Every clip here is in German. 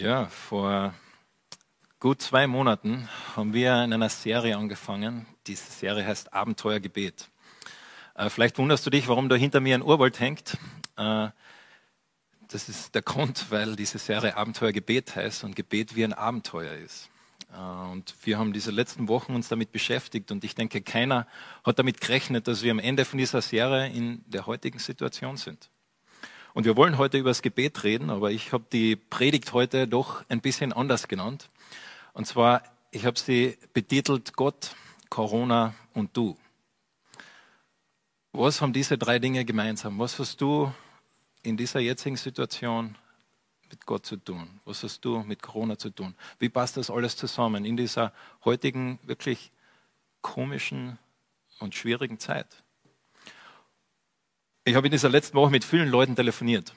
Ja, vor gut zwei Monaten haben wir in einer Serie angefangen. Diese Serie heißt Abenteuergebet. Äh, vielleicht wunderst du dich, warum da hinter mir ein Urwald hängt. Äh, das ist der Grund, weil diese Serie Abenteuergebet heißt und Gebet wie ein Abenteuer ist. Äh, und wir haben diese letzten Wochen uns damit beschäftigt und ich denke, keiner hat damit gerechnet, dass wir am Ende von dieser Serie in der heutigen Situation sind. Und wir wollen heute über das Gebet reden, aber ich habe die Predigt heute doch ein bisschen anders genannt. Und zwar, ich habe sie betitelt Gott, Corona und du. Was haben diese drei Dinge gemeinsam? Was hast du in dieser jetzigen Situation mit Gott zu tun? Was hast du mit Corona zu tun? Wie passt das alles zusammen in dieser heutigen wirklich komischen und schwierigen Zeit? Ich habe in dieser letzten Woche mit vielen Leuten telefoniert.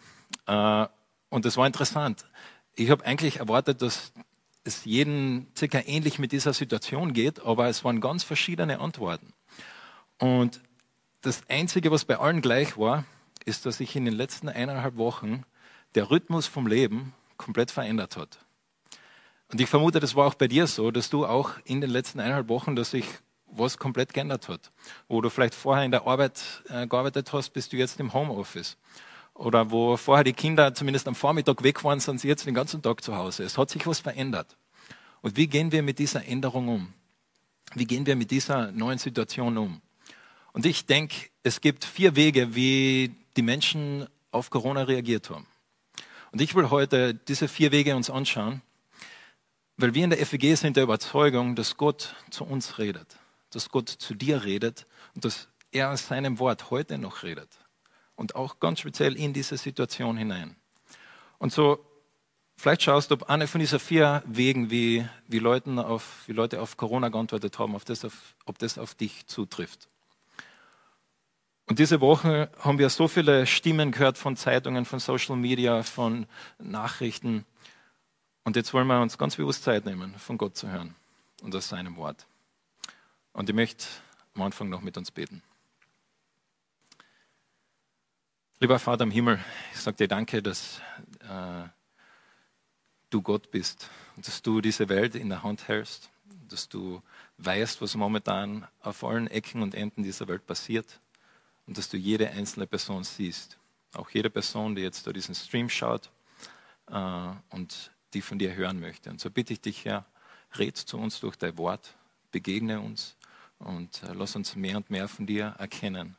Äh, und das war interessant. Ich habe eigentlich erwartet, dass es jedem circa ähnlich mit dieser Situation geht, aber es waren ganz verschiedene Antworten. Und das Einzige, was bei allen gleich war, ist, dass sich in den letzten eineinhalb Wochen der Rhythmus vom Leben komplett verändert hat. Und ich vermute, das war auch bei dir so, dass du auch in den letzten eineinhalb Wochen, dass sich was komplett geändert hat. Wo du vielleicht vorher in der Arbeit äh, gearbeitet hast, bist du jetzt im Homeoffice. Oder wo vorher die Kinder zumindest am Vormittag weg waren, sind sie jetzt den ganzen Tag zu Hause. Es hat sich was verändert. Und wie gehen wir mit dieser Änderung um? Wie gehen wir mit dieser neuen Situation um? Und ich denke, es gibt vier Wege, wie die Menschen auf Corona reagiert haben. Und ich will heute diese vier Wege uns anschauen, weil wir in der FEG sind der Überzeugung, dass Gott zu uns redet dass Gott zu dir redet und dass er aus seinem Wort heute noch redet. Und auch ganz speziell in diese Situation hinein. Und so, vielleicht schaust du, ob eine von diesen vier Wegen, wie, wie, Leuten auf, wie Leute auf Corona geantwortet haben, auf das auf, ob das auf dich zutrifft. Und diese Woche haben wir so viele Stimmen gehört von Zeitungen, von Social Media, von Nachrichten. Und jetzt wollen wir uns ganz bewusst Zeit nehmen, von Gott zu hören und aus seinem Wort. Und ich möchte am Anfang noch mit uns beten. Lieber Vater im Himmel, ich sage dir danke, dass äh, du Gott bist und dass du diese Welt in der Hand hältst, dass du weißt, was momentan auf allen Ecken und Enden dieser Welt passiert und dass du jede einzelne Person siehst. Auch jede Person, die jetzt da diesen Stream schaut äh, und die von dir hören möchte. Und so bitte ich dich, Herr, red zu uns durch dein Wort, begegne uns und äh, lass uns mehr und mehr von dir erkennen,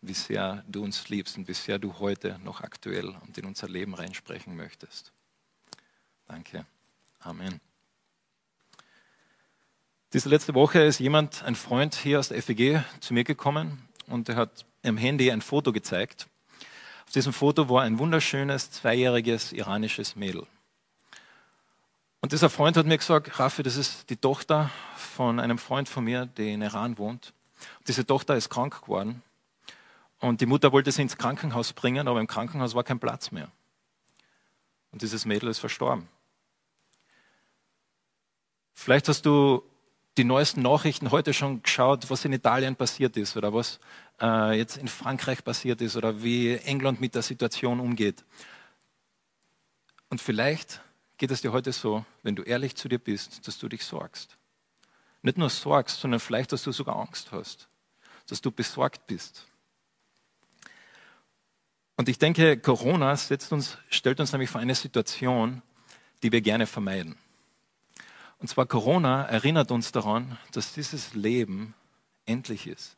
wie sehr du uns liebst und wie sehr du heute noch aktuell und in unser Leben reinsprechen möchtest. Danke. Amen. Diese letzte Woche ist jemand, ein Freund hier aus der FEG, zu mir gekommen und er hat im Handy ein Foto gezeigt. Auf diesem Foto war ein wunderschönes, zweijähriges iranisches Mädel. Und dieser Freund hat mir gesagt, Raffi, das ist die Tochter von einem Freund von mir, der in Iran wohnt. Und diese Tochter ist krank geworden. Und die Mutter wollte sie ins Krankenhaus bringen, aber im Krankenhaus war kein Platz mehr. Und dieses Mädel ist verstorben. Vielleicht hast du die neuesten Nachrichten heute schon geschaut, was in Italien passiert ist oder was äh, jetzt in Frankreich passiert ist oder wie England mit der Situation umgeht. Und vielleicht geht es dir heute so, wenn du ehrlich zu dir bist, dass du dich sorgst. Nicht nur sorgst, sondern vielleicht, dass du sogar Angst hast, dass du besorgt bist. Und ich denke, Corona uns, stellt uns nämlich vor eine Situation, die wir gerne vermeiden. Und zwar Corona erinnert uns daran, dass dieses Leben endlich ist.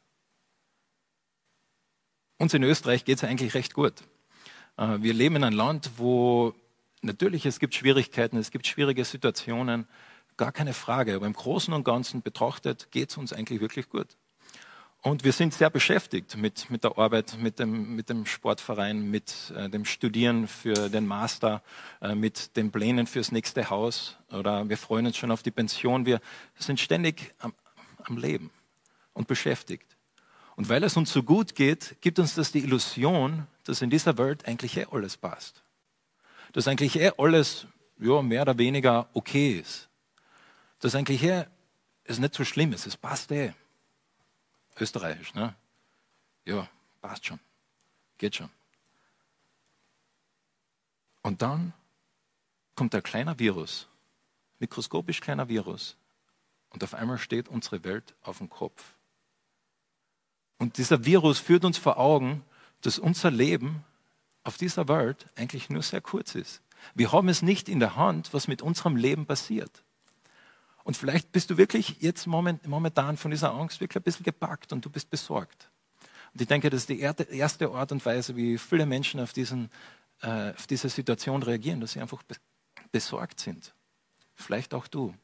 Uns in Österreich geht es eigentlich recht gut. Äh, wir leben in einem Land, wo Natürlich, es gibt Schwierigkeiten, es gibt schwierige Situationen, gar keine Frage. Aber im Großen und Ganzen betrachtet geht es uns eigentlich wirklich gut. Und wir sind sehr beschäftigt mit, mit der Arbeit, mit dem, mit dem Sportverein, mit äh, dem Studieren für den Master, äh, mit den Plänen fürs nächste Haus oder wir freuen uns schon auf die Pension. Wir sind ständig am, am Leben und beschäftigt. Und weil es uns so gut geht, gibt uns das die Illusion, dass in dieser Welt eigentlich eh alles passt dass eigentlich eh alles ja, mehr oder weniger okay ist. Dass eigentlich eh es nicht so schlimm ist, es passt eh. Österreichisch, ne? Ja, passt schon. Geht schon. Und dann kommt ein kleiner Virus, mikroskopisch kleiner Virus, und auf einmal steht unsere Welt auf dem Kopf. Und dieser Virus führt uns vor Augen, dass unser Leben auf dieser Welt eigentlich nur sehr kurz ist. Wir haben es nicht in der Hand, was mit unserem Leben passiert. Und vielleicht bist du wirklich jetzt momentan von dieser Angst wirklich ein bisschen gepackt und du bist besorgt. Und ich denke, das ist die erste Art und Weise, wie viele Menschen auf, diesen, äh, auf diese Situation reagieren, dass sie einfach besorgt sind. Vielleicht auch du.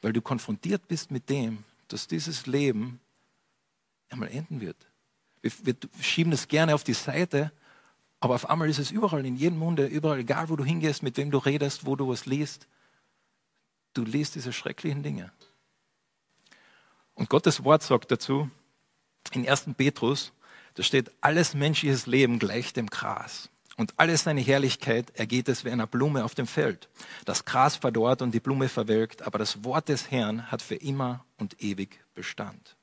Weil du konfrontiert bist mit dem, dass dieses Leben einmal enden wird. Wir, wir schieben das gerne auf die Seite, aber auf einmal ist es überall, in jedem Munde, überall, egal wo du hingehst, mit wem du redest, wo du was liest. Du liest diese schrecklichen Dinge. Und Gottes Wort sagt dazu, in 1. Petrus, da steht, alles menschliches Leben gleicht dem Gras. Und alle seine Herrlichkeit ergeht es wie einer Blume auf dem Feld. Das Gras verdorrt und die Blume verwelkt, aber das Wort des Herrn hat für immer und ewig Bestand.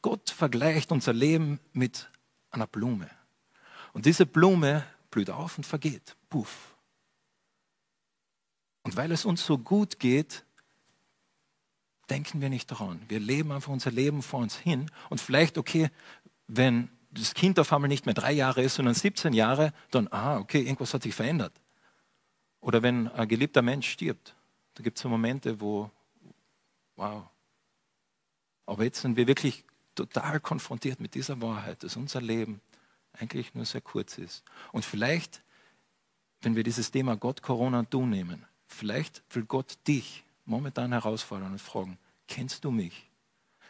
Gott vergleicht unser Leben mit einer Blume. Und diese Blume blüht auf und vergeht. Puff. Und weil es uns so gut geht, denken wir nicht daran. Wir leben einfach unser Leben vor uns hin. Und vielleicht, okay, wenn das Kind auf einmal nicht mehr drei Jahre ist, sondern 17 Jahre, dann, ah, okay, irgendwas hat sich verändert. Oder wenn ein geliebter Mensch stirbt, da gibt es so Momente, wo, wow. Aber jetzt sind wir wirklich total konfrontiert mit dieser Wahrheit, dass unser Leben eigentlich nur sehr kurz ist. Und vielleicht, wenn wir dieses Thema Gott, Corona und Du nehmen, vielleicht will Gott dich momentan herausfordern und fragen, kennst du mich?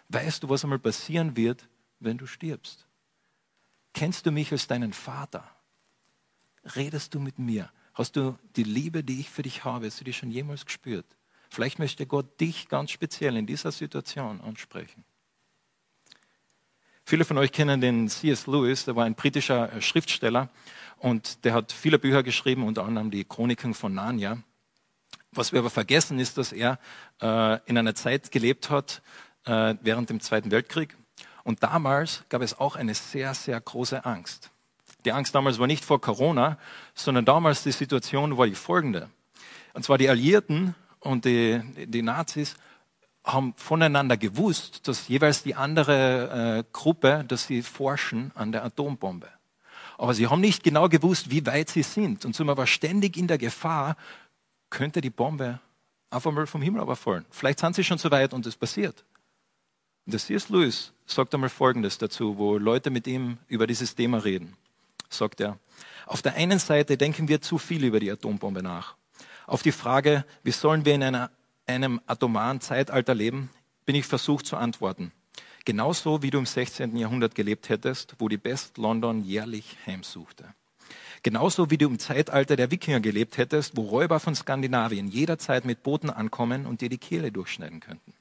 Weißt du, was einmal passieren wird, wenn du stirbst? Kennst du mich als deinen Vater? Redest du mit mir? Hast du die Liebe, die ich für dich habe, hast du die schon jemals gespürt? Vielleicht möchte Gott dich ganz speziell in dieser Situation ansprechen. Viele von euch kennen den C.S. Lewis, der war ein britischer äh, Schriftsteller und der hat viele Bücher geschrieben, unter anderem die Chroniken von Narnia. Was wir aber vergessen ist, dass er äh, in einer Zeit gelebt hat äh, während dem Zweiten Weltkrieg. Und damals gab es auch eine sehr, sehr große Angst. Die Angst damals war nicht vor Corona, sondern damals die Situation war die folgende. Und zwar die Alliierten und die, die Nazis haben voneinander gewusst, dass jeweils die andere äh, Gruppe, dass sie forschen an der Atombombe. Aber sie haben nicht genau gewusst, wie weit sie sind. Und somit war ständig in der Gefahr, könnte die Bombe einfach mal vom Himmel überfallen. Vielleicht sind sie schon so weit und es passiert. Und der C.S. Lewis sagt einmal Folgendes dazu, wo Leute mit ihm über dieses Thema reden. Sagt er, auf der einen Seite denken wir zu viel über die Atombombe nach. Auf die Frage, wie sollen wir in einer einem atomaren Zeitalter leben, bin ich versucht zu antworten. Genauso wie du im 16. Jahrhundert gelebt hättest, wo die Best London jährlich heimsuchte. Genauso wie du im Zeitalter der Wikinger gelebt hättest, wo Räuber von Skandinavien jederzeit mit Booten ankommen und dir die Kehle durchschneiden könnten.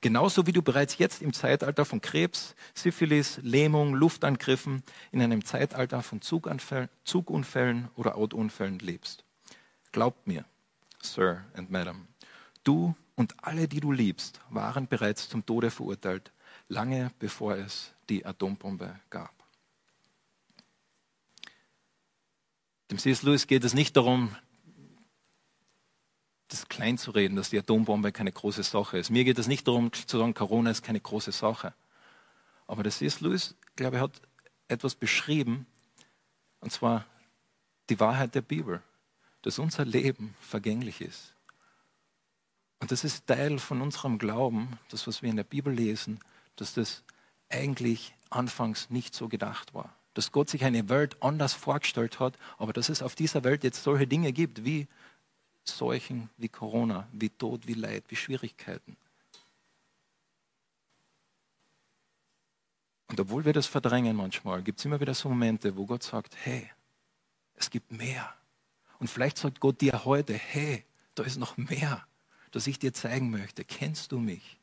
Genauso wie du bereits jetzt im Zeitalter von Krebs, Syphilis, Lähmung, Luftangriffen in einem Zeitalter von Zugunfällen oder Autounfällen lebst. Glaubt mir, Sir and Madam, Du und alle, die du liebst, waren bereits zum Tode verurteilt, lange bevor es die Atombombe gab. Dem C.S. Lewis geht es nicht darum, das klein zu reden, dass die Atombombe keine große Sache ist. Mir geht es nicht darum zu sagen, Corona ist keine große Sache. Aber der C.S. Lewis, glaube ich, hat etwas beschrieben, und zwar die Wahrheit der Bibel, dass unser Leben vergänglich ist. Und das ist Teil von unserem Glauben, das, was wir in der Bibel lesen, dass das eigentlich anfangs nicht so gedacht war. Dass Gott sich eine Welt anders vorgestellt hat, aber dass es auf dieser Welt jetzt solche Dinge gibt wie Seuchen, wie Corona, wie Tod, wie Leid, wie Schwierigkeiten. Und obwohl wir das verdrängen manchmal, gibt es immer wieder so Momente, wo Gott sagt, hey, es gibt mehr. Und vielleicht sagt Gott dir heute, hey, da ist noch mehr das ich dir zeigen möchte. Kennst du mich?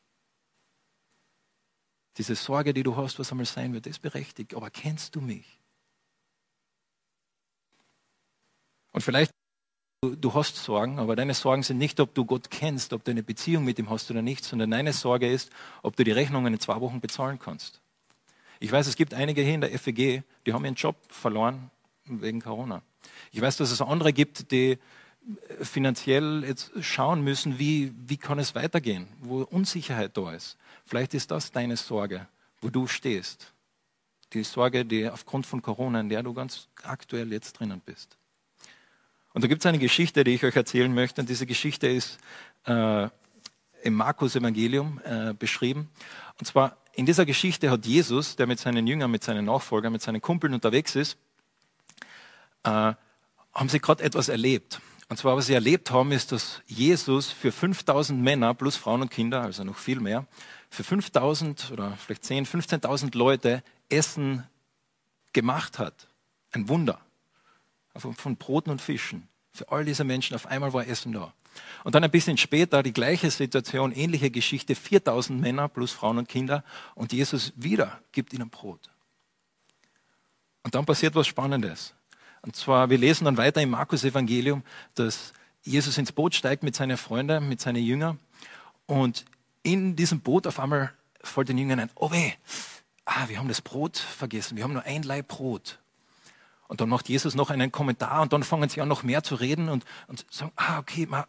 Diese Sorge, die du hast, was einmal sein wird, ist berechtigt, aber kennst du mich? Und vielleicht du, du hast Sorgen, aber deine Sorgen sind nicht, ob du Gott kennst, ob du eine Beziehung mit ihm hast oder nicht, sondern deine Sorge ist, ob du die Rechnungen in zwei Wochen bezahlen kannst. Ich weiß, es gibt einige hier in der FEG, die haben ihren Job verloren wegen Corona. Ich weiß, dass es andere gibt, die finanziell jetzt schauen müssen, wie, wie kann es weitergehen, wo Unsicherheit da ist. Vielleicht ist das deine Sorge, wo du stehst. Die Sorge, die aufgrund von Corona, in der du ganz aktuell jetzt drinnen bist. Und da gibt es eine Geschichte, die ich euch erzählen möchte. Und diese Geschichte ist äh, im Markus-Evangelium äh, beschrieben. Und zwar in dieser Geschichte hat Jesus, der mit seinen Jüngern, mit seinen Nachfolgern, mit seinen Kumpeln unterwegs ist, äh, haben sie gerade etwas erlebt. Und zwar, was sie erlebt haben, ist, dass Jesus für 5000 Männer plus Frauen und Kinder, also noch viel mehr, für 5000 oder vielleicht 10, 15.000 Leute Essen gemacht hat. Ein Wunder. Von Broten und Fischen. Für all diese Menschen auf einmal war Essen da. Und dann ein bisschen später die gleiche Situation, ähnliche Geschichte, 4000 Männer plus Frauen und Kinder und Jesus wieder gibt ihnen Brot. Und dann passiert was Spannendes. Und zwar, wir lesen dann weiter im Markus Evangelium, dass Jesus ins Boot steigt mit seinen Freunden, mit seinen Jüngern. Und in diesem Boot auf einmal fällt den Jüngern ein, oh weh, ah, wir haben das Brot vergessen, wir haben nur ein Leib Brot. Und dann macht Jesus noch einen Kommentar und dann fangen sie an, noch mehr zu reden und, und sagen, ah, okay, ma,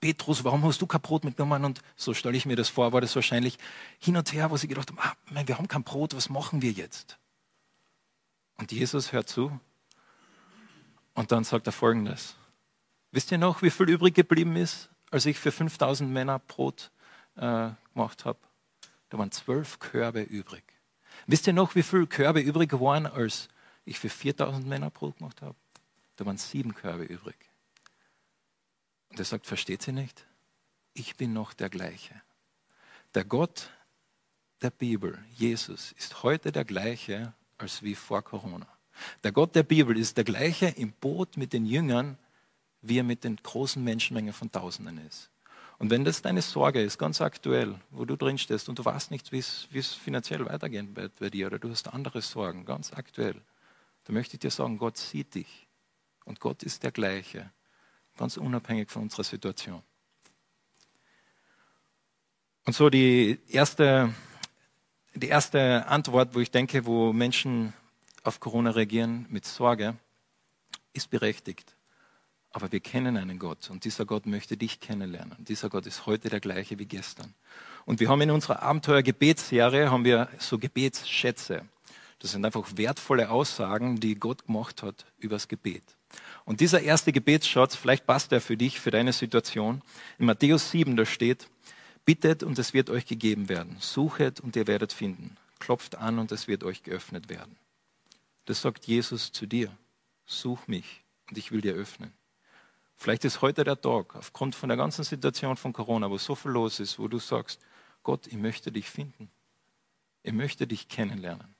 Petrus, warum hast du kein Brot mitgenommen? Und so stelle ich mir das vor, war das wahrscheinlich hin und her, wo sie gedacht haben, ah, mein, wir haben kein Brot, was machen wir jetzt? Und Jesus hört zu und dann sagt er folgendes. Wisst ihr noch, wie viel übrig geblieben ist, als ich für 5000 Männer Brot äh, gemacht habe? Da waren zwölf Körbe übrig. Wisst ihr noch, wie viele Körbe übrig waren, als ich für 4000 Männer Brot gemacht habe? Da waren sieben Körbe übrig. Und er sagt, versteht sie nicht? Ich bin noch der gleiche. Der Gott der Bibel, Jesus, ist heute der gleiche als wie vor Corona. Der Gott der Bibel ist der gleiche im Boot mit den Jüngern, wie er mit den großen Menschenmengen von Tausenden ist. Und wenn das deine Sorge ist, ganz aktuell, wo du drin stehst und du weißt nicht, wie es finanziell weitergehen wird bei dir oder du hast andere Sorgen, ganz aktuell, dann möchte ich dir sagen, Gott sieht dich. Und Gott ist der gleiche, ganz unabhängig von unserer Situation. Und so die erste, die erste Antwort, wo ich denke, wo Menschen auf Corona reagieren mit Sorge, ist berechtigt. Aber wir kennen einen Gott und dieser Gott möchte dich kennenlernen. Dieser Gott ist heute der gleiche wie gestern. Und wir haben in unserer Abenteuer-Gebetsserie haben wir so Gebetsschätze. Das sind einfach wertvolle Aussagen, die Gott gemacht hat übers Gebet. Und dieser erste Gebetsschatz, vielleicht passt er für dich, für deine Situation. In Matthäus 7, da steht, bittet und es wird euch gegeben werden. Suchet und ihr werdet finden. Klopft an und es wird euch geöffnet werden. Das sagt Jesus zu dir. Such mich und ich will dir öffnen. Vielleicht ist heute der Tag, aufgrund von der ganzen Situation von Corona, wo so viel los ist, wo du sagst, Gott, ich möchte dich finden. Ich möchte dich kennenlernen.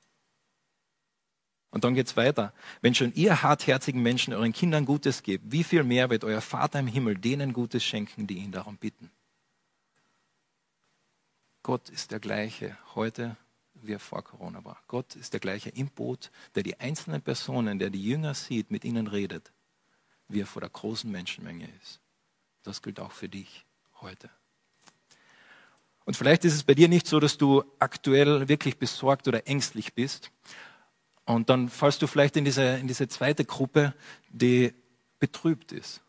Und dann geht es weiter. Wenn schon ihr hartherzigen Menschen euren Kindern Gutes gebt, wie viel mehr wird euer Vater im Himmel denen Gutes schenken, die ihn darum bitten? Gott ist der gleiche heute, wie er vor Corona war. Gott ist der gleiche im Boot, der die einzelnen Personen, der die Jünger sieht, mit ihnen redet wie er vor der großen Menschenmenge ist. Das gilt auch für dich heute. Und vielleicht ist es bei dir nicht so, dass du aktuell wirklich besorgt oder ängstlich bist. Und dann fallst du vielleicht in diese, in diese zweite Gruppe, die betrübt ist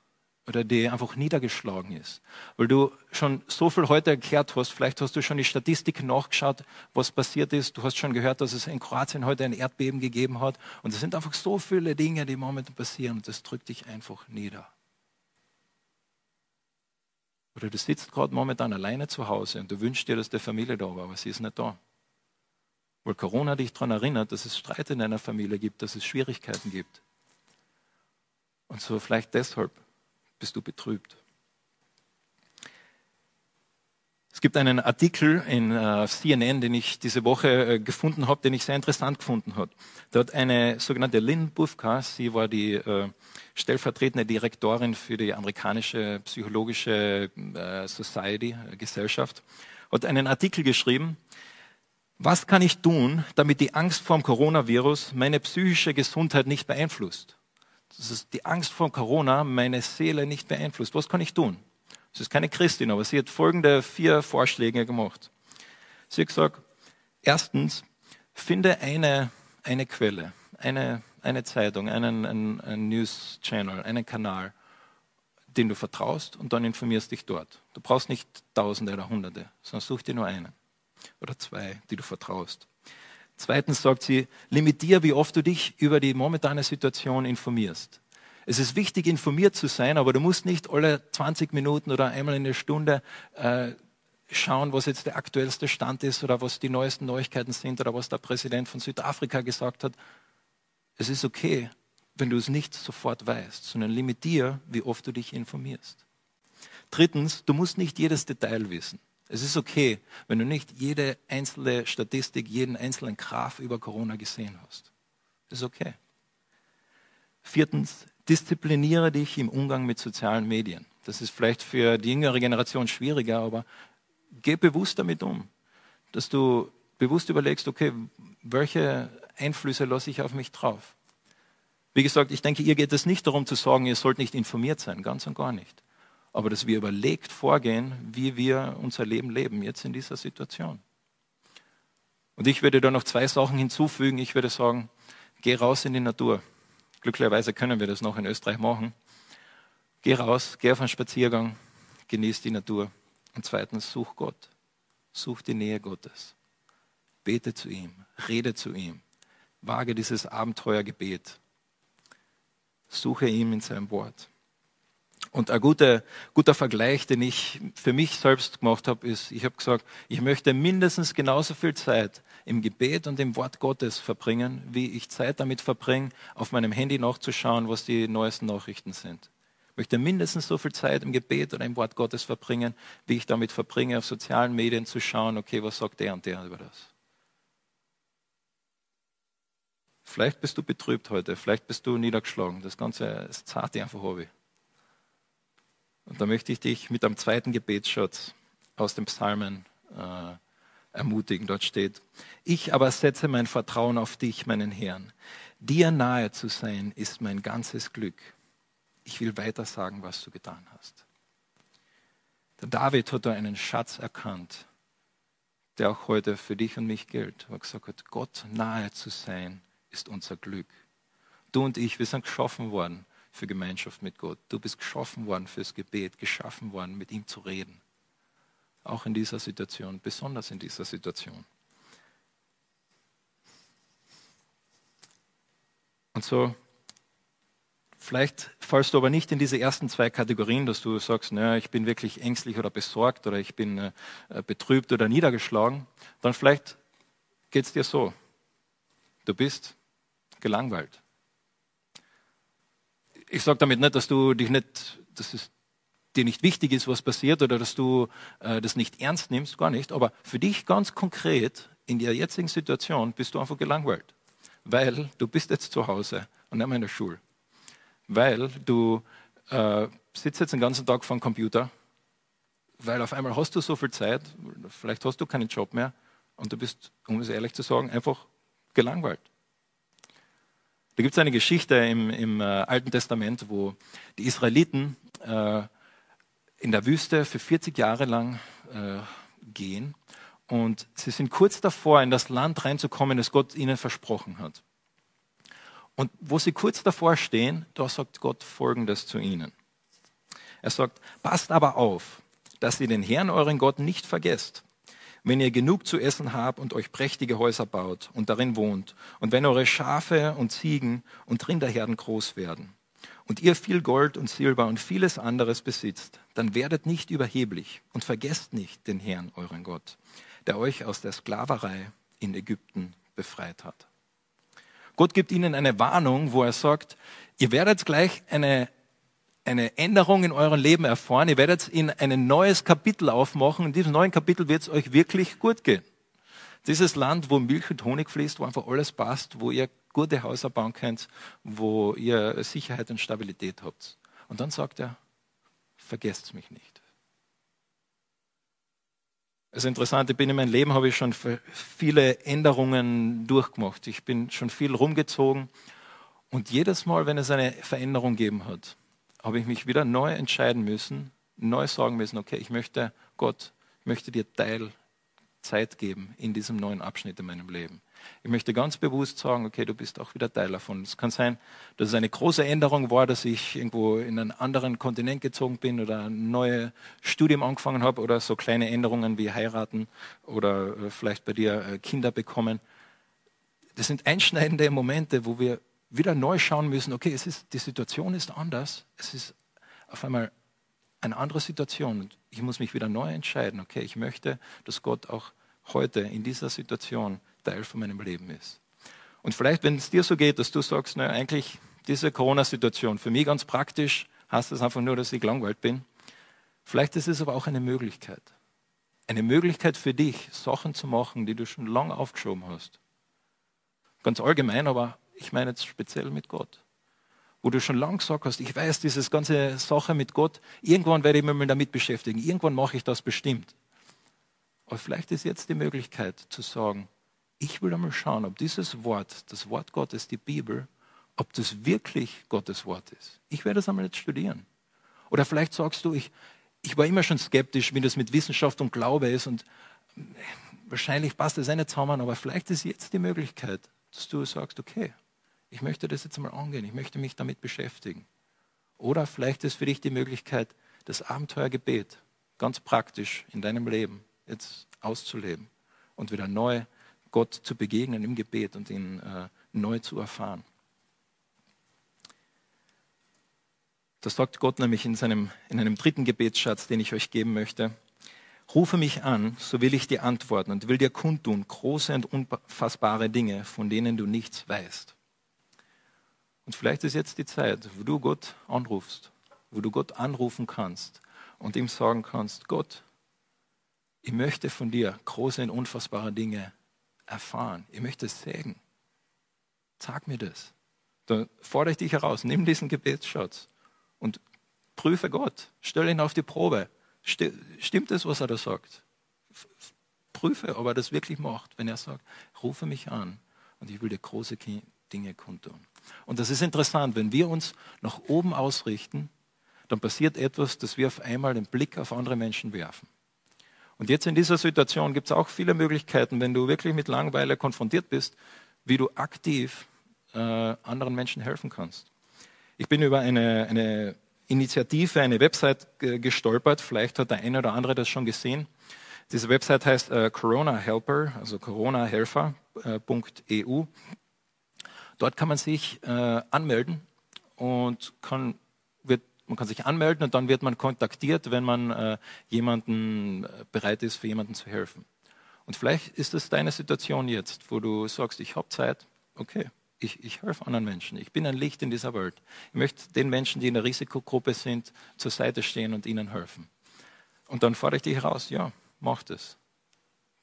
oder die einfach niedergeschlagen ist. Weil du schon so viel heute erklärt hast, vielleicht hast du schon die Statistik nachgeschaut, was passiert ist. Du hast schon gehört, dass es in Kroatien heute ein Erdbeben gegeben hat. Und es sind einfach so viele Dinge, die momentan passieren. Und das drückt dich einfach nieder. Oder du sitzt gerade momentan alleine zu Hause und du wünschst dir, dass die Familie da war, aber sie ist nicht da. Weil Corona dich daran erinnert, dass es Streit in deiner Familie gibt, dass es Schwierigkeiten gibt. Und so vielleicht deshalb bist du betrübt. Es gibt einen Artikel in äh, CNN, den ich diese Woche äh, gefunden habe, den ich sehr interessant gefunden habe. Da hat eine sogenannte Lynn Bufka, sie war die äh, stellvertretende Direktorin für die amerikanische psychologische Society, Gesellschaft, hat einen Artikel geschrieben, was kann ich tun, damit die Angst vor dem Coronavirus meine psychische Gesundheit nicht beeinflusst? Dass die Angst vor Corona meine Seele nicht beeinflusst. Was kann ich tun? Sie ist keine Christin, aber sie hat folgende vier Vorschläge gemacht. Sie hat gesagt, erstens, finde eine, eine Quelle, eine, eine Zeitung, einen, einen, einen News Channel, einen Kanal, den du vertraust und dann informierst dich dort. Du brauchst nicht Tausende oder Hunderte, sondern such dir nur einen oder zwei, die du vertraust. Zweitens sagt sie, limitier, wie oft du dich über die momentane Situation informierst. Es ist wichtig, informiert zu sein, aber du musst nicht alle 20 Minuten oder einmal in der Stunde äh, schauen, was jetzt der aktuellste Stand ist oder was die neuesten Neuigkeiten sind oder was der Präsident von Südafrika gesagt hat. Es ist okay, wenn du es nicht sofort weißt, sondern limitier, wie oft du dich informierst. Drittens, du musst nicht jedes Detail wissen. Es ist okay, wenn du nicht jede einzelne Statistik, jeden einzelnen Graph über Corona gesehen hast. Das ist okay. Viertens, diszipliniere dich im Umgang mit sozialen Medien. Das ist vielleicht für die jüngere Generation schwieriger, aber geh bewusst damit um. Dass du bewusst überlegst, okay, welche Einflüsse lasse ich auf mich drauf? Wie gesagt, ich denke, ihr geht es nicht darum zu sagen, ihr sollt nicht informiert sein, ganz und gar nicht. Aber dass wir überlegt vorgehen, wie wir unser Leben leben, jetzt in dieser Situation. Und ich würde da noch zwei Sachen hinzufügen. Ich würde sagen, geh raus in die Natur. Glücklicherweise können wir das noch in Österreich machen. Geh raus, geh auf einen Spaziergang, genieß die Natur. Und zweitens, such Gott. Such die Nähe Gottes. Bete zu ihm, rede zu ihm. Wage dieses Abenteuergebet. Suche ihm in seinem Wort. Und ein guter, guter Vergleich, den ich für mich selbst gemacht habe, ist, ich habe gesagt, ich möchte mindestens genauso viel Zeit im Gebet und im Wort Gottes verbringen, wie ich Zeit damit verbringe, auf meinem Handy nachzuschauen, was die neuesten Nachrichten sind. Ich möchte mindestens so viel Zeit im Gebet oder im Wort Gottes verbringen, wie ich damit verbringe, auf sozialen Medien zu schauen, okay, was sagt der und der über das. Vielleicht bist du betrübt heute, vielleicht bist du niedergeschlagen. Das Ganze ist zart einfach Hobby. Und da möchte ich dich mit einem zweiten Gebetsschatz aus dem Psalmen äh, ermutigen. Dort steht, ich aber setze mein Vertrauen auf dich, meinen Herrn. Dir nahe zu sein, ist mein ganzes Glück. Ich will weiter sagen, was du getan hast. Der David hat da einen Schatz erkannt, der auch heute für dich und mich gilt. Er hat gesagt, Gott nahe zu sein, ist unser Glück. Du und ich, wir sind geschaffen worden für Gemeinschaft mit Gott. Du bist geschaffen worden fürs Gebet, geschaffen worden, mit ihm zu reden. Auch in dieser Situation, besonders in dieser Situation. Und so, vielleicht fallst du aber nicht in diese ersten zwei Kategorien, dass du sagst, naja, ich bin wirklich ängstlich oder besorgt oder ich bin äh, betrübt oder niedergeschlagen. Dann vielleicht geht es dir so. Du bist gelangweilt ich sage damit nicht, dass du dich nicht, dass es dir nicht wichtig ist, was passiert oder dass du äh, das nicht ernst nimmst, gar nicht. Aber für dich ganz konkret in der jetzigen Situation bist du einfach gelangweilt, weil du bist jetzt zu Hause und nicht mehr in der Schule, weil du äh, sitzt jetzt den ganzen Tag vor dem Computer, weil auf einmal hast du so viel Zeit, vielleicht hast du keinen Job mehr und du bist, um es ehrlich zu sagen, einfach gelangweilt. Da gibt es eine Geschichte im, im äh, Alten Testament, wo die Israeliten äh, in der Wüste für 40 Jahre lang äh, gehen und sie sind kurz davor, in das Land reinzukommen, das Gott ihnen versprochen hat. Und wo sie kurz davor stehen, da sagt Gott Folgendes zu ihnen. Er sagt, passt aber auf, dass ihr den Herrn, euren Gott, nicht vergesst wenn ihr genug zu essen habt und euch prächtige Häuser baut und darin wohnt, und wenn eure Schafe und Ziegen und Rinderherden groß werden, und ihr viel Gold und Silber und vieles anderes besitzt, dann werdet nicht überheblich und vergesst nicht den Herrn, euren Gott, der euch aus der Sklaverei in Ägypten befreit hat. Gott gibt ihnen eine Warnung, wo er sagt, ihr werdet gleich eine eine Änderung in eurem Leben erfahren. Ihr werdet in ein neues Kapitel aufmachen. In diesem neuen Kapitel wird es euch wirklich gut gehen. Dieses Land, wo Milch und Honig fließt, wo einfach alles passt, wo ihr gute Häuser bauen könnt, wo ihr Sicherheit und Stabilität habt. Und dann sagt er, vergesst mich nicht. Ist interessant, ich bin in meinem Leben, habe ich schon viele Änderungen durchgemacht. Ich bin schon viel rumgezogen. Und jedes Mal, wenn es eine Veränderung gegeben hat, habe ich mich wieder neu entscheiden müssen, neu sagen müssen, okay, ich möchte Gott, ich möchte dir Teil Zeit geben in diesem neuen Abschnitt in meinem Leben. Ich möchte ganz bewusst sagen, okay, du bist auch wieder Teil davon. Es kann sein, dass es eine große Änderung war, dass ich irgendwo in einen anderen Kontinent gezogen bin oder ein neues Studium angefangen habe oder so kleine Änderungen wie heiraten oder äh, vielleicht bei dir äh, Kinder bekommen. Das sind einschneidende Momente, wo wir wieder neu schauen müssen, okay, es ist, die Situation ist anders, es ist auf einmal eine andere Situation ich muss mich wieder neu entscheiden, okay, ich möchte, dass Gott auch heute in dieser Situation Teil von meinem Leben ist. Und vielleicht, wenn es dir so geht, dass du sagst, na, eigentlich diese Corona-Situation, für mich ganz praktisch, heißt das einfach nur, dass ich gelangweilt bin. Vielleicht ist es aber auch eine Möglichkeit. Eine Möglichkeit für dich, Sachen zu machen, die du schon lange aufgeschoben hast. Ganz allgemein, aber ich meine jetzt speziell mit Gott. Wo du schon lange gesagt hast, ich weiß, diese ganze Sache mit Gott, irgendwann werde ich mich damit beschäftigen, irgendwann mache ich das bestimmt. Aber vielleicht ist jetzt die Möglichkeit zu sagen, ich will einmal schauen, ob dieses Wort, das Wort Gottes, die Bibel, ob das wirklich Gottes Wort ist. Ich werde das einmal jetzt studieren. Oder vielleicht sagst du, ich, ich war immer schon skeptisch, wie das mit Wissenschaft und Glaube ist und äh, wahrscheinlich passt das nicht zusammen, aber vielleicht ist jetzt die Möglichkeit, dass du sagst, okay, ich möchte das jetzt mal angehen, ich möchte mich damit beschäftigen. Oder vielleicht ist für dich die Möglichkeit, das Abenteuergebet ganz praktisch in deinem Leben jetzt auszuleben und wieder neu Gott zu begegnen im Gebet und ihn äh, neu zu erfahren. Das sagt Gott nämlich in, seinem, in einem dritten Gebetsschatz, den ich euch geben möchte. Rufe mich an, so will ich dir antworten und will dir kundtun große und unfassbare Dinge, von denen du nichts weißt. Und vielleicht ist jetzt die Zeit, wo du Gott anrufst, wo du Gott anrufen kannst und ihm sagen kannst, Gott, ich möchte von dir große und unfassbare Dinge erfahren. Ich möchte es sägen. Sag mir das. Dann fordere ich dich heraus. Nimm diesen Gebetsschatz und prüfe Gott. Stell ihn auf die Probe. Stimmt es, was er da sagt? Prüfe, ob er das wirklich macht, wenn er sagt, rufe mich an und ich will dir große Dinge kundtun. Und das ist interessant, wenn wir uns nach oben ausrichten, dann passiert etwas, dass wir auf einmal den Blick auf andere Menschen werfen. Und jetzt in dieser Situation gibt es auch viele Möglichkeiten, wenn du wirklich mit Langeweile konfrontiert bist, wie du aktiv äh, anderen Menschen helfen kannst. Ich bin über eine, eine Initiative, eine Website gestolpert. Vielleicht hat der eine oder andere das schon gesehen. Diese Website heißt äh, Corona Helper, also coronahelfer.eu. Äh, Dort kann man sich äh, anmelden und kann man kann sich anmelden und dann wird man kontaktiert, wenn man äh, jemanden äh, bereit ist, für jemanden zu helfen. Und vielleicht ist es deine Situation jetzt, wo du sagst, ich habe Zeit, okay, ich, ich helfe anderen Menschen. Ich bin ein Licht in dieser Welt. Ich möchte den Menschen, die in der Risikogruppe sind, zur Seite stehen und ihnen helfen. Und dann fordere ich dich heraus, ja, mach das.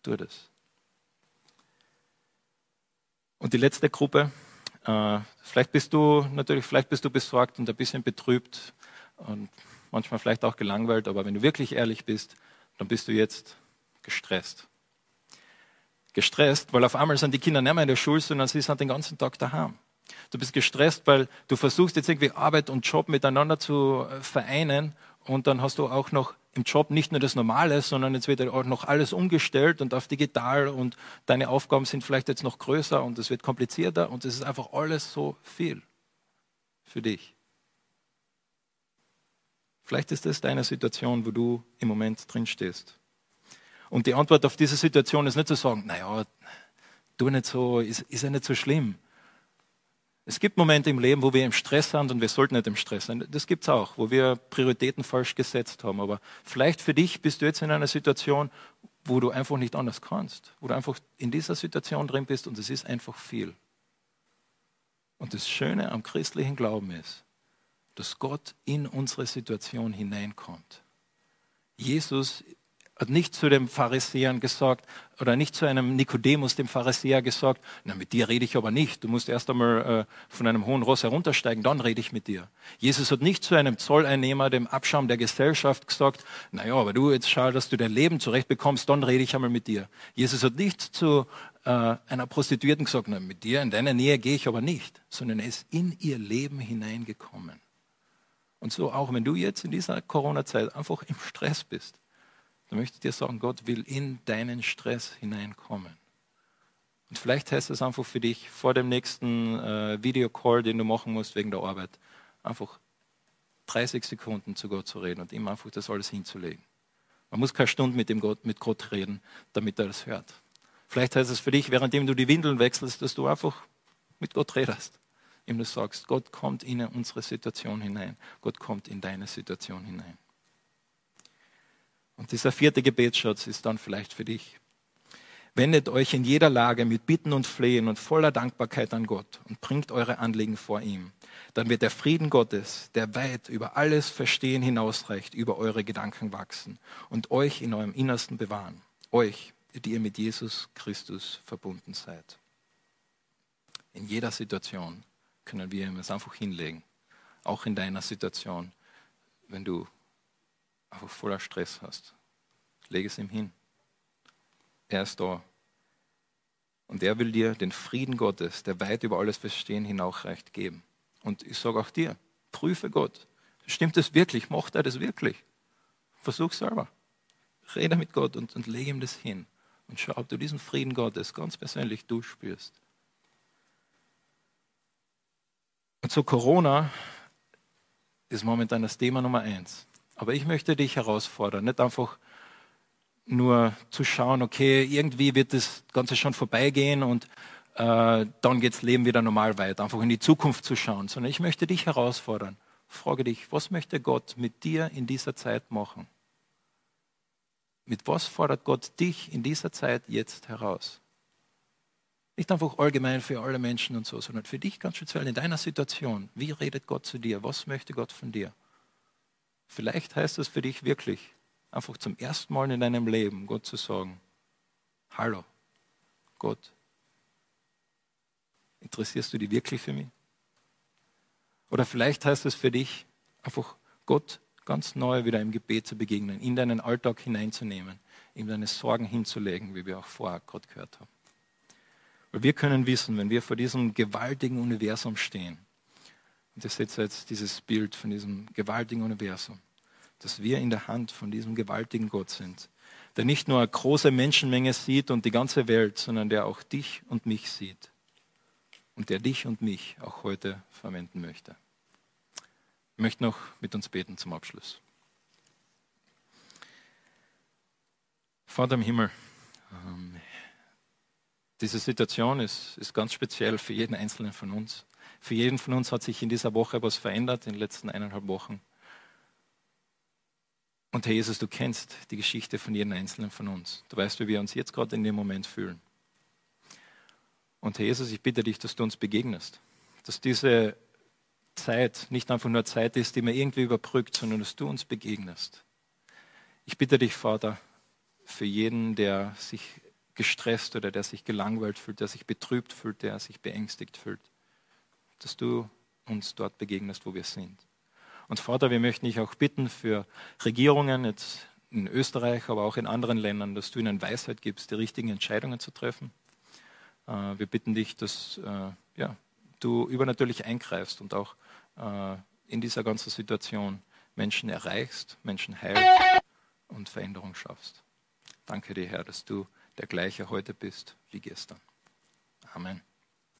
Tu das. Und die letzte Gruppe, vielleicht bist du natürlich, vielleicht bist du besorgt und ein bisschen betrübt, und manchmal vielleicht auch gelangweilt, aber wenn du wirklich ehrlich bist, dann bist du jetzt gestresst. Gestresst, weil auf einmal sind die Kinder nicht mehr in der Schule, sondern sie sind den ganzen Tag daheim. Du bist gestresst, weil du versuchst jetzt irgendwie Arbeit und Job miteinander zu äh, vereinen und dann hast du auch noch im Job nicht nur das Normale, sondern jetzt wird auch noch alles umgestellt und auf digital und deine Aufgaben sind vielleicht jetzt noch größer und es wird komplizierter und es ist einfach alles so viel für dich. Vielleicht ist das deine Situation, wo du im Moment drin stehst. Und die Antwort auf diese Situation ist nicht zu sagen, naja, tu nicht so, ist, ist ja nicht so schlimm. Es gibt Momente im Leben, wo wir im Stress sind und wir sollten nicht im Stress sein. Das gibt es auch, wo wir Prioritäten falsch gesetzt haben. Aber vielleicht für dich bist du jetzt in einer Situation, wo du einfach nicht anders kannst, wo du einfach in dieser Situation drin bist und es ist einfach viel. Und das Schöne am christlichen Glauben ist, dass Gott in unsere Situation hineinkommt. Jesus hat nicht zu den Pharisäern gesagt oder nicht zu einem Nikodemus, dem Pharisäer, gesagt, na, mit dir rede ich aber nicht. Du musst erst einmal äh, von einem hohen Ross heruntersteigen, dann rede ich mit dir. Jesus hat nicht zu einem Zolleinnehmer, dem Abschaum der Gesellschaft, gesagt, na ja, aber du jetzt schau, dass du dein Leben zurechtbekommst, dann rede ich einmal mit dir. Jesus hat nicht zu äh, einer Prostituierten gesagt, na, mit dir in deiner Nähe gehe ich aber nicht, sondern er ist in ihr Leben hineingekommen. Und so auch, wenn du jetzt in dieser Corona-Zeit einfach im Stress bist, dann möchte ich dir sagen, Gott will in deinen Stress hineinkommen. Und vielleicht heißt es einfach für dich vor dem nächsten äh, Videocall, den du machen musst wegen der Arbeit, einfach 30 Sekunden zu Gott zu reden und ihm einfach das alles hinzulegen. Man muss keine Stunde mit, dem Gott, mit Gott reden, damit er das hört. Vielleicht heißt es für dich, währenddem du die Windeln wechselst, dass du einfach mit Gott redest. Ihm das sagst, Gott kommt in unsere Situation hinein. Gott kommt in deine Situation hinein. Und dieser vierte Gebetsschatz ist dann vielleicht für dich. Wendet euch in jeder Lage mit Bitten und Flehen und voller Dankbarkeit an Gott und bringt eure Anliegen vor ihm. Dann wird der Frieden Gottes, der weit über alles Verstehen hinausreicht, über eure Gedanken wachsen und euch in eurem Innersten bewahren. Euch, die ihr mit Jesus Christus verbunden seid. In jeder Situation können wir ihm es einfach hinlegen. Auch in deiner Situation, wenn du einfach voller Stress hast. Leg es ihm hin. Er ist da. Und er will dir den Frieden Gottes, der weit über alles Verstehen hinausreicht, geben. Und ich sage auch dir, prüfe Gott. Stimmt es wirklich? Macht er das wirklich? Versuch selber. Rede mit Gott und, und lege ihm das hin. Und schau, ob du diesen Frieden Gottes ganz persönlich durchspürst. Und zu Corona ist momentan das Thema Nummer eins. Aber ich möchte dich herausfordern, nicht einfach nur zu schauen, okay, irgendwie wird das Ganze schon vorbeigehen und äh, dann geht das Leben wieder normal weiter, einfach in die Zukunft zu schauen, sondern ich möchte dich herausfordern. Frage dich, was möchte Gott mit dir in dieser Zeit machen? Mit was fordert Gott dich in dieser Zeit jetzt heraus? Nicht einfach allgemein für alle Menschen und so, sondern für dich ganz speziell in deiner Situation. Wie redet Gott zu dir? Was möchte Gott von dir? Vielleicht heißt es für dich wirklich, einfach zum ersten Mal in deinem Leben Gott zu sagen, hallo, Gott, interessierst du dich wirklich für mich? Oder vielleicht heißt es für dich, einfach Gott ganz neu wieder im Gebet zu begegnen, in deinen Alltag hineinzunehmen, ihm deine Sorgen hinzulegen, wie wir auch vorher gerade gehört haben. Weil wir können wissen, wenn wir vor diesem gewaltigen Universum stehen, und ihr seht jetzt dieses Bild von diesem gewaltigen Universum, dass wir in der Hand von diesem gewaltigen Gott sind, der nicht nur eine große Menschenmenge sieht und die ganze Welt, sondern der auch dich und mich sieht und der dich und mich auch heute verwenden möchte. Ich möchte noch mit uns beten zum Abschluss. Vater im Himmel, ähm, diese Situation ist, ist ganz speziell für jeden Einzelnen von uns. Für jeden von uns hat sich in dieser Woche was verändert, in den letzten eineinhalb Wochen. Und Herr Jesus, du kennst die Geschichte von jedem Einzelnen von uns. Du weißt, wie wir uns jetzt gerade in dem Moment fühlen. Und Herr Jesus, ich bitte dich, dass du uns begegnest. Dass diese Zeit nicht einfach nur Zeit ist, die man irgendwie überbrückt, sondern dass du uns begegnest. Ich bitte dich, Vater, für jeden, der sich gestresst oder der sich gelangweilt fühlt, der sich betrübt fühlt, der sich beängstigt fühlt, dass du uns dort begegnest, wo wir sind. Und Vater, wir möchten dich auch bitten für Regierungen jetzt in Österreich, aber auch in anderen Ländern, dass du ihnen Weisheit gibst, die richtigen Entscheidungen zu treffen. Äh, wir bitten dich, dass äh, ja, du übernatürlich eingreifst und auch äh, in dieser ganzen Situation Menschen erreichst, Menschen heilst und Veränderung schaffst. Danke dir, Herr, dass du der gleiche heute bist wie gestern. Amen.